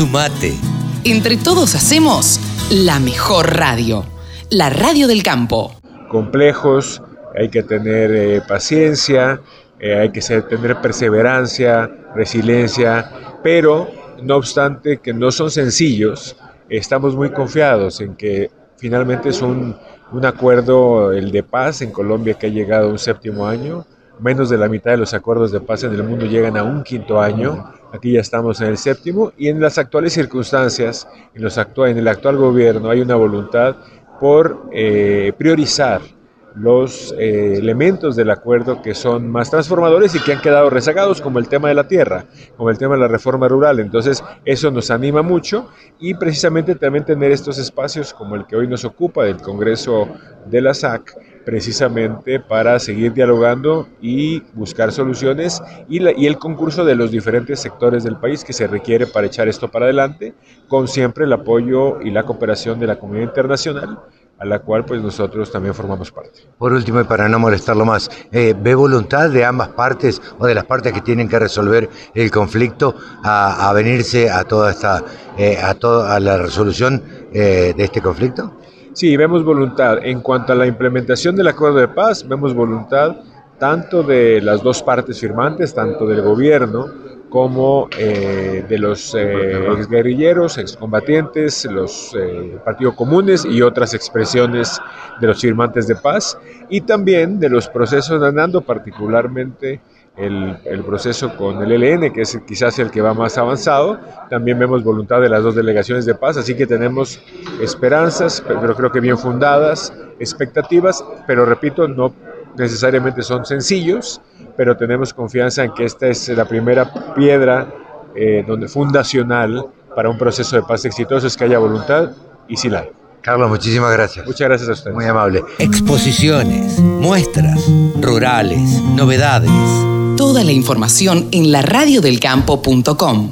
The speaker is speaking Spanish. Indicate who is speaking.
Speaker 1: Sumate.
Speaker 2: Entre todos hacemos la mejor radio, la radio del campo.
Speaker 3: Complejos, hay que tener eh, paciencia, eh, hay que tener perseverancia, resiliencia, pero no obstante que no son sencillos, estamos muy confiados en que finalmente es un, un acuerdo, el de paz en Colombia que ha llegado a un séptimo año, menos de la mitad de los acuerdos de paz en el mundo llegan a un quinto año, aquí ya estamos en el séptimo, y en las actuales circunstancias, en, el actual gobierno hay una voluntad por eh, priorizar los eh, elementos del acuerdo que son más transformadores y que han quedado rezagados, como el tema de la tierra, como el tema de la reforma rural. Entonces, eso nos anima mucho y precisamente también tener estos espacios como el que hoy nos ocupa del Congreso de la SAC, precisamente para seguir dialogando y buscar soluciones y, y el concurso de los diferentes sectores del país que se requiere para echar esto para adelante, con siempre el apoyo y la cooperación de la comunidad internacional a la cual pues nosotros también formamos parte.
Speaker 4: Por último, y para no molestarlo más, eh, ¿ve voluntad de ambas partes o de las partes que tienen que resolver el conflicto a, venirse a toda esta, eh, a, toda, a la resolución eh, de este conflicto?
Speaker 3: Sí, vemos voluntad. En cuanto a la implementación del acuerdo de paz, vemos voluntad tanto de las dos partes firmantes, tanto del gobierno como eh, de los eh, exguerrilleros, excombatientes, los eh, partidos comunes y otras expresiones de los firmantes de paz, y también de los procesos andando, particularmente el, el, proceso con el ELN, que es quizás el que va más avanzado. También vemos voluntad de las dos delegaciones de paz, así que tenemos esperanzas, pero creo que bien fundadas, expectativas, pero repito, no necesariamente son sencillos, pero tenemos confianza en que esta es la primera piedra eh, donde, fundacional para un proceso de paz exitoso, es que haya voluntad y sí la hay.
Speaker 4: Carlos, muchísimas gracias.
Speaker 3: Muchas gracias a usted.
Speaker 4: Muy amable.
Speaker 1: Exposiciones, muestras, rurales, novedades.
Speaker 2: Toda la información en laradiodelcampo.com.